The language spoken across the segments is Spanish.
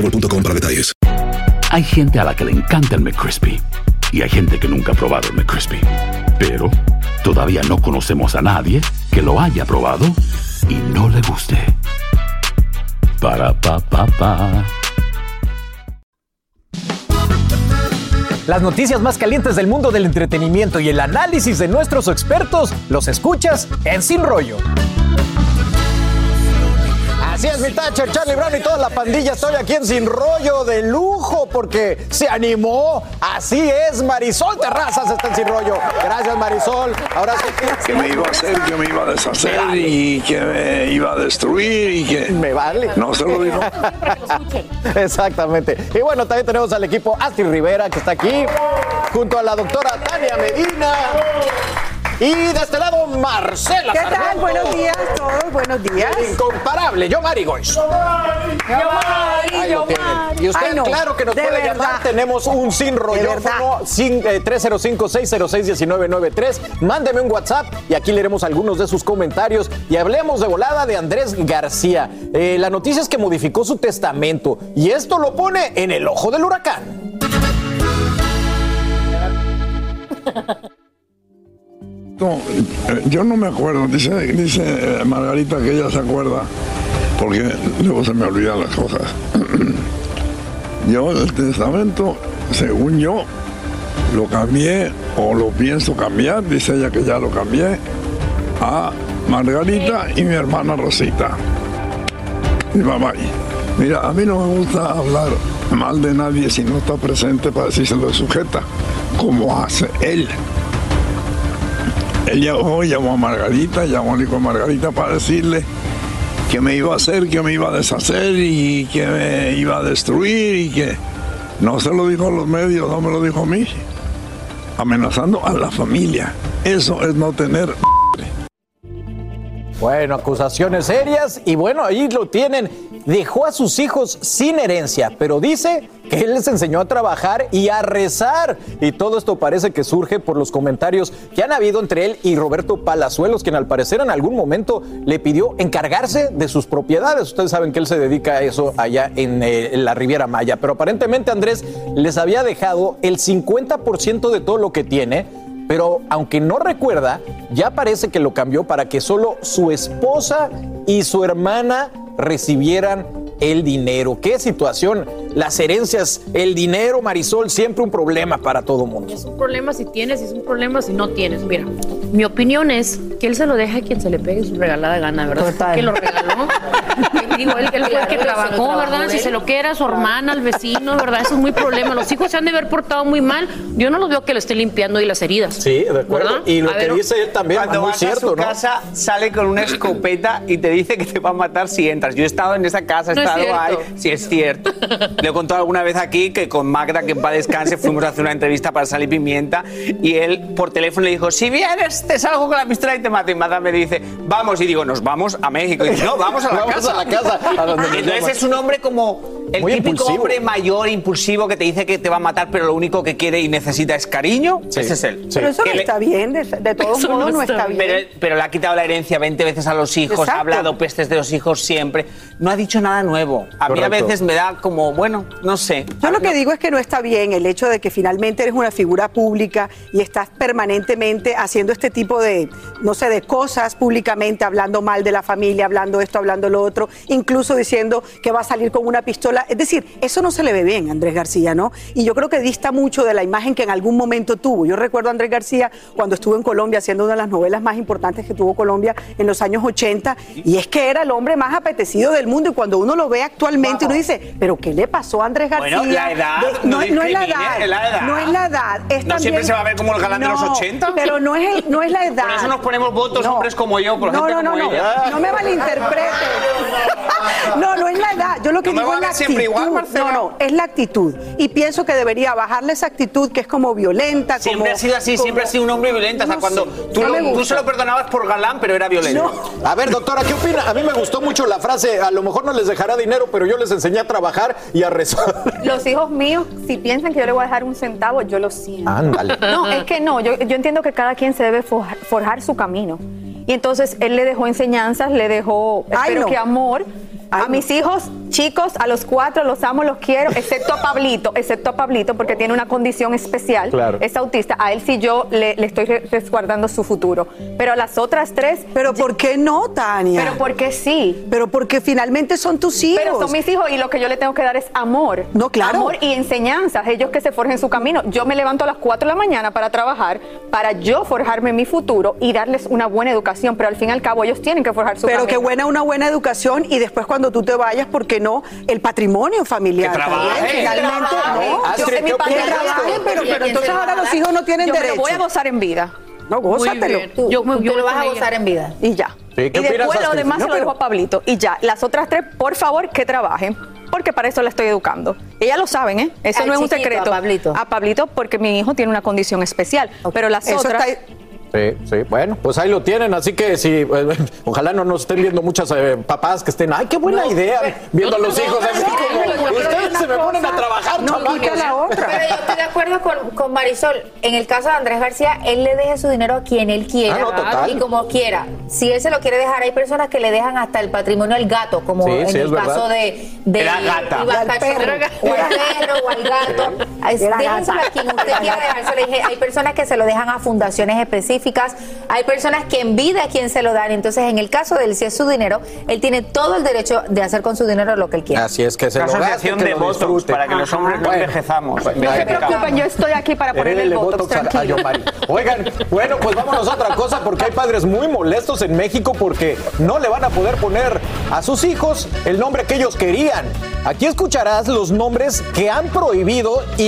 boostmobile.com para detalles. Hay gente a la que le encanta el McCrispy y hay gente que nunca ha probado el McCrispy. Pero todavía no conocemos a nadie que lo haya probado y no le guste. Para pa pa pa. Las noticias más calientes del mundo del entretenimiento y el análisis de nuestros expertos los escuchas en Sin Rollo. Así es, mi Thatcher, Charlie Brown y toda la pandilla. Estoy aquí en Sin Rollo de lujo porque se animó. Así es, Marisol Terrazas está en Sin Rollo. Gracias, Marisol. Ahora sí que me iba a hacer, que me iba a deshacer y que me iba a destruir y que. Me vale. No se lo digo. Exactamente. Y bueno, también tenemos al equipo Astrid Rivera que está aquí, junto a la doctora Tania Medina. Y de este lado, Marcela. ¿Qué tal? Buenos días a todos, buenos días. El incomparable, yo Mari Goiz. Ahí lo tienen. Y usted, Ay, no, claro que nos de puede verdad. llamar. Tenemos un sin rollófono, sin, eh, 305-606-1993. Mándeme un WhatsApp y aquí leeremos algunos de sus comentarios. Y hablemos de volada de Andrés García. Eh, la noticia es que modificó su testamento y esto lo pone en el ojo del huracán. No, eh, yo no me acuerdo, dice, dice eh, Margarita que ella se acuerda, porque luego se me olvidan las cosas. Yo el testamento, según yo, lo cambié o lo pienso cambiar, dice ella que ya lo cambié, a Margarita y mi hermana Rosita. Mi mamá. Mira, a mí no me gusta hablar mal de nadie si no está presente para decírselo de sujeta, como hace él. Él llamó, llamó a Margarita, llamó hijo de Margarita para decirle que me iba a hacer, que me iba a deshacer y que me iba a destruir y que no se lo dijo a los medios, no me lo dijo a mí, amenazando a la familia. Eso es no tener Bueno, acusaciones serias y bueno, ahí lo tienen. Dejó a sus hijos sin herencia, pero dice que él les enseñó a trabajar y a rezar. Y todo esto parece que surge por los comentarios que han habido entre él y Roberto Palazuelos, quien al parecer en algún momento le pidió encargarse de sus propiedades. Ustedes saben que él se dedica a eso allá en, eh, la Riviera Maya, pero aparentemente Andrés les había dejado el 50% de todo lo que tiene pero aunque no recuerda, ya parece que lo cambió para que solo su esposa y su hermana recibieran el dinero. ¿Qué situación? Las herencias, el dinero, Marisol, siempre un problema para todo mundo. Es un problema si tienes y es un problema si no tienes. Mira, mi opinión es que él se lo deja a quien se le pegue su regalada gana, ¿verdad? Total. Que lo regaló. Digo, él, él fue el que trabajó, ¿verdad? Si se lo quiera a su hermana, al vecino, ¿verdad? Eso es muy problema. Los hijos se han de haber portado muy mal. Yo no los veo que le esté limpiando ahí las heridas. Sí, de acuerdo. ¿Verdad? Y lo A que ver, dice él también, Cuando muy vas cierto, a su ¿no? casa, sale con una escopeta y te dice que te va a matar si entras. Yo he estado en esa casa, he No es estado ahí. cierto. Sí, es cierto. Le he contado alguna vez aquí que con Magda, que en paz descanse, fuimos a hacer una entrevista para Sal y Pimienta y él por teléfono le dijo, si vienes, te salgo con la pistola y te mato. Y Magda me dice, vamos. Y digo, nos vamos a México. Y dice, no, vamos a la Vamos casa. a la casa, a donde Entonces es un hombre como el Muy típico impulsivo. hombre mayor, impulsivo, que te dice que te va a matar, pero lo único que quiere y necesita es cariño. Sí. Ese es él. Sí. Pero eso Que no está bien, de, de todos Eso no modos no está bien. pero, pero le ha quitado la herencia 20 veces a los hijos, Exacto. ha hablado pestes de los hijos siempre. No ha dicho nada nuevo. A mí a veces me da como, bueno, no sé. Yo A lo que no- digo es que no está bien el hecho de que finalmente eres una figura pública y estás permanentemente haciendo este tipo de, no sé, de cosas públicamente, hablando mal de la familia, hablando esto, hablando lo otro, incluso diciendo que va a salir con una pistola la- es decir, eso no se le ve bien a Andrés García, ¿no? Y yo creo que dista mucho de la imagen que en algún momento tuvo. Yo recuerdo a Andrés García cuando estuvo en Colombia haciendo una de las novelas más importantes que tuvo Colombia en los años 80, y es que era el hombre más apetecido del mundo, y cuando uno lo ve actualmente, uno dice, ¿pero qué le pasó a Andrés García? Bueno, la edad, De- no no, no es la edad, es la edad. no es la edad. Es ¿No también- siempre se va a ver como el galán de los No, 80? Pero no es, el- no es la edad. Por eso nos ponemos votos No. hombres como yo, por no, gente no, no, como no, ella. no me malinterprete. No, no es la edad. Yo lo que ¿No digo es la actitud. igual, Marcela? no, no, es la actitud. Y pienso que debería bajarle esa actitud que es como violenta. Siempre como- ha sido así, como- siempre ha sido un hombre violento. Hasta No cuando sé, tú, no lo- tú se lo perdonabas por galán, pero era violento. A ver, doctora, ¿qué opina? A mí me gustó mucho la frase, a lo mejor no les dejará dinero, pero yo les enseñé a trabajar y a rezar. Los hijos míos, si piensan que yo le voy a dejar un centavo, yo lo siento. Ándale. No, es que no, yo, yo entiendo que cada quien se debe forjar, forjar su camino. Y entonces él le dejó enseñanzas, le dejó, Ay, espero no. que amor. Ay, a no. mis hijos, chicos, a los cuatro los amo, los quiero, excepto a Pablito, excepto a Pablito porque tiene una condición especial, Claro. es autista. A él sí yo le, le estoy re- resguardando su futuro. Pero a las otras tres, Pero ¿por qué no, Tania? pero porque sí. Pero porque finalmente son tus hijos. Pero son mis hijos y lo que yo le tengo que dar es amor. No, claro. Amor y enseñanzas. Ellos que se forjen su camino. Yo me levanto a las 4 de la mañana para trabajar, para yo forjarme mi futuro y darles una buena educación. Pero al fin y al cabo ellos tienen que forjar su Pero camino. qué buena una buena educación y después cuando tú te vayas, ¿por qué no? El patrimonio familiar. Que trabajen. no. Yo en mi ¿qué patria Que opinas de esto? trabajen, pero, pero entonces ahora los hijos no tienen Yo derecho. voy a gozar en vida. No, gózatelo. Tú, Yo tú yo lo vas a ella. gozar en vida. Y ya. Sí, ¿qué y después lo demás No, se lo dejo a Pablito. Y ya. Las otras tres, por favor, que trabajen. Porque para eso la estoy educando. Ellas lo saben, ¿eh? Eso no es un secreto. a Pablito. A Pablito, porque mi hijo tiene una condición especial. Pero las Eso otras. está- Sí, sí, bueno, pues ahí lo tienen, así que si, eh, ojalá no nos estén viendo muchas eh, papás que estén, ay, qué buena idea, viendo a los hijos así como, ustedes se me ponen a trabajar, No chamacos". la otra. Pero yo estoy de acuerdo con, con Marisol. En el caso de Andrés García, él le deje su dinero a quien él quiera Ah, no, total. y como quiera. Si él se lo quiere dejar, hay personas que le dejan hasta el patrimonio al gato, como Sí, en sí, el verdad. caso de, de Era gata. Iván Al Cachorro, perro. o al perro o al gato. Déjenselo gata. a quien usted quiera dejárselo. Dije, Hay personas que se lo dejan a fundaciones específicas, hay personas que en vida a quien se lo dan. Entonces, en el caso de él, si es su dinero, él tiene todo el derecho de hacer con su dinero lo que él quiera. Así es que se La lo asociación de votos disfrute. para que los hombres no envejezamos. bueno, No se preocupen, yo estoy aquí para ponerle el botox, botox a- a. Oigan, bueno, pues vámonos a otra cosa porque hay padres muy molestos en México porque no le van a poder poner a sus hijos el nombre que ellos querían. Aquí escucharás los nombres que han prohibido y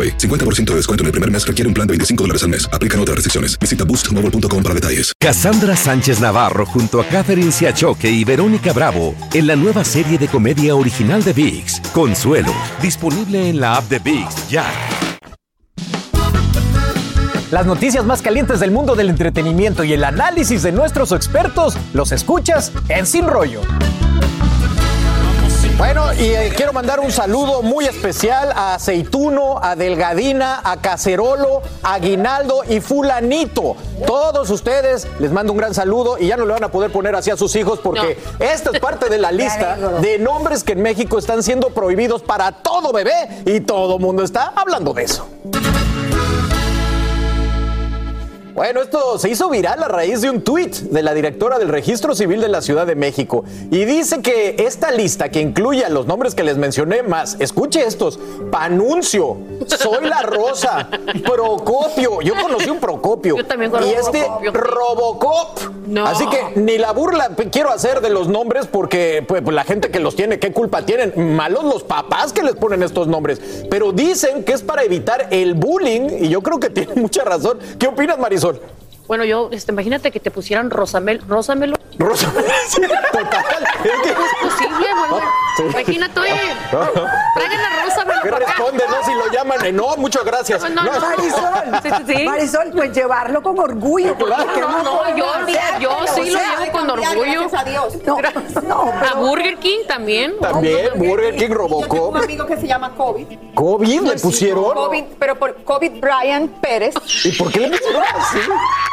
AroPay. 50% de descuento en el primer mes requiere un plan de 25 dólares al mes. Aplican otras restricciones. Visita boostmobile.com para detalles. Cassandra Sánchez Navarro junto a Catherine Siachoque y Verónica Bravo en la nueva serie de comedia original de VIX, Consuelo, disponible en la app de VIX ya. Las noticias más calientes del mundo del entretenimiento y el análisis de nuestros expertos los escuchas en Sin Rollo. Bueno, y eh, quiero mandar un saludo muy especial a Aceituno, a Delgadina, a Cacerolo, a Aguinaldo y Fulanito. Todos ustedes les mando un gran saludo y ya no le van a poder poner así a sus hijos porque esta es parte de la lista de nombres que en México están siendo prohibidos para todo bebé y todo mundo está hablando de eso. Bueno, esto se hizo viral a raíz de un tuit de la directora del Registro Civil de la Ciudad de México y dice que esta lista que incluye a los nombres que les mencioné más, escuche estos, Panuncio, Soy la Rosa, Procopio, yo conocí un Procopio Yo también y conozco este Procopio. Robocop. No. Así que ni la burla quiero hacer de los nombres porque pues, la gente que los tiene, ¿qué culpa tienen? Malos los papás que les ponen estos nombres, pero dicen que es para evitar el bullying y yo creo que tiene mucha razón. ¿Qué opinas, Marisol? Bueno, yo, este, imagínate que te pusieran Rosamel, Rosamelo. Rosa, total. Es que- ¿Cómo es posible, güey? Sí. Imagínate, oye, traigan a Rosamelo ¿Qué responde, no? Si lo llaman, eh, no, muchas gracias. No, no, no. Marisol, Sí, sí, sí. Marisol, pues llevarlo con orgullo. porque Claro. ¿qué No, no, yo, hacer? yo sí lo llevo con orgullo. Gracias a Dios. No, no, A pero Burger King también. También, Burger King Yo tengo Robocop. un amigo que se llama COVID. ¿COVID le pusieron? COVID, pero por COVID Brian Pérez. ¿Y por qué le pusieron así?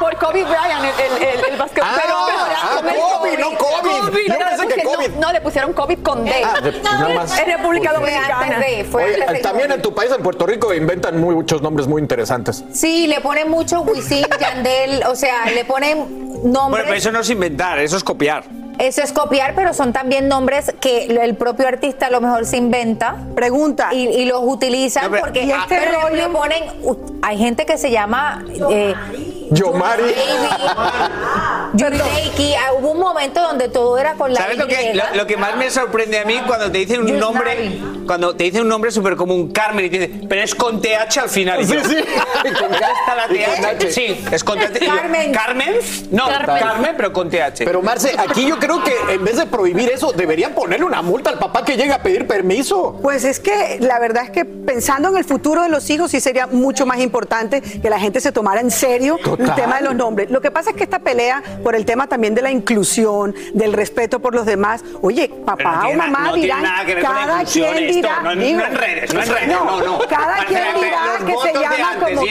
Por COVID Brian, el, el, el, el basquetbolero. Ah, Pero- ah, COVID, no COVID. Pensé que pusieron- COVID. No, le pusieron COVID con D. Ah. En República Fue Dominicana. de, fue Oye, antes de también en tu país, en Puerto Rico, inventan muchos nombres muy interesantes. Sí, le ponen mucho Wisin, Yandel, o sea, le ponen Bueno, nombres. pero eso no es inventar, eso es copiar. Eso es copiar, pero son también nombres que el propio artista a lo mejor se inventa pregunta. y, y los utilizan No, pero- porque ¿Y este pero rollo? le ponen. Hay gente que se llama. Eh, Yomari. Yurireiki. Ah, Hubo un momento donde todo era con la ¿Sabes lo que, lo, lo que más me sorprende a mí cuando te dicen un Yusnari. nombre, cuando te dicen un nombre súper común, Carmen, y te dicen, pero es con TH al final. Y Sí, sí. ¿Con está la con TH? Sí, es con TH. Carmen. ¿Carmen? No, Carmen. Carmen, pero con TH. Pero Marce, aquí yo creo que en vez de prohibir eso, deberían ponerle una multa al papá que llega a pedir permiso. Pues es que la verdad es que pensando en el futuro de los hijos sí sería mucho más importante que la gente se tomara en serio Total. el tema de los nombres. Lo que pasa es que esta pelea por el tema también de la inclusión, del respeto por los demás, oye, papá no o mamá no dirán, cada quien dirá, no, no digo, en redes, no en redes, no, no. cada quien dirá que se llama como y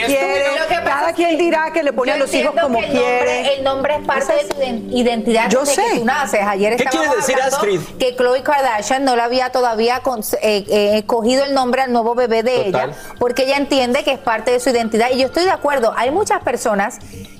quien que dirá que le pone a yo los hijos como que el quiere. Nombre, el nombre es parte de tu iden- identidad Yo desde sé. que tú naces. Ayer ¿Qué estábamos quiere decir hablando Astrid? que Khloe Kardashian no le había todavía con- eh, eh, cogido el nombre al nuevo bebé de Total. ella porque ella entiende que es parte de su identidad. Y yo estoy de acuerdo. Hay muchas personas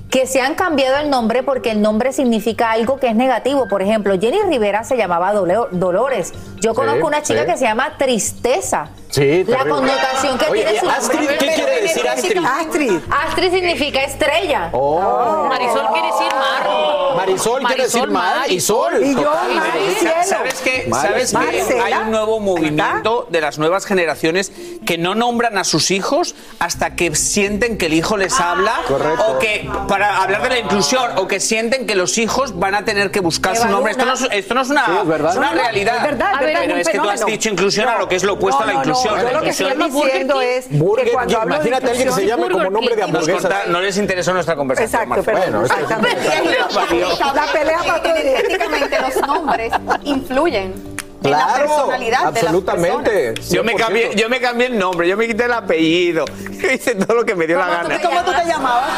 que se han cambiado el nombre porque el nombre significa algo que es negativo. Por ejemplo, Jenny Rivera se llamaba Dolores. Yo conozco una chica sí. que se llama Tristeza. Sí, La terrible. connotación que Oye, tiene su Astrid, nombre. ¿qué quiere decir Astrid? Astrid. Astrid significa estrella. Oh. Marisol quiere decir mar. Marisol quiere decir Marisol, mar y sol. Y yo, mar y cielo. ¿Sabes qué? Mar- ¿Sabes que Marcela. hay un nuevo movimiento de las nuevas generaciones que no nombran a sus hijos hasta que sienten que el hijo les habla Correcto. o que para hablar de la inclusión o que sienten que los hijos van a tener que buscar su nombre. Esto no es, esto no es una, Sí, es verdad. es una No, no, realidad. es verdad, es Pero verdad, es que tú has dicho inclusión a lo que es lo opuesto a la No, no, no, inclusión. yo lo que estoy diciendo es que Burger cuando King, hablo de imagínate alguien que se llame como nombre de hamburguesa. corta- no les interesó nuestra conversación. Exacto, pero Bueno, es que- exactamente. La pelea día. Estéticamente los nombres influyen en la Claro, personalidad absolutamente. de las personas. Yo me, 100%. cambié, yo me cambié el nombre, yo me quité el apellido, yo hice todo lo que me dio la ¿Cómo tú, gana. cómo tú te llamabas?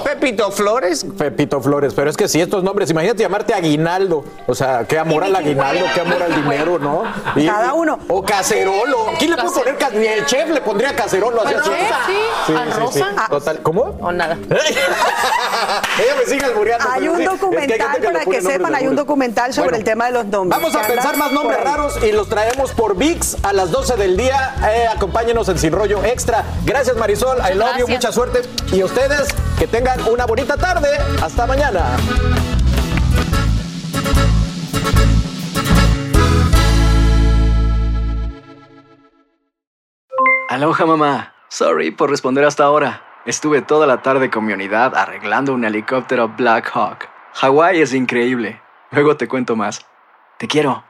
Pepito Flores, Pepito Flores, pero es que si estos nombres, imagínate llamarte Aguinaldo, o sea, qué amor al aguinaldo, qué amor al dinero, ¿no? Y- Cada uno. O cacerolo. ¿Quién le puede poner Ni el chef le pondría cacerolo así. así. Sí, ¿A Rosa? Total, ¿cómo? O nada. Ella me sigue albureando. Hay un sí, es que hay documental, para que sepan, hay un documental sobre Bueno, el tema de los nombres. Vamos a pensar anda más nombres raros y los traemos por VIX a las 12 del día. Eh, acompáñenos en Sin Rollo Extra. Gracias Marisol, I love you, mucha suerte. Y ustedes que tengan una bonita tarde. Hasta mañana. Aloha mamá. Sorry por responder hasta ahora. Estuve toda la tarde con mi unidad arreglando un helicóptero Black Hawk. Hawái es increíble. Luego te cuento más. Te quiero.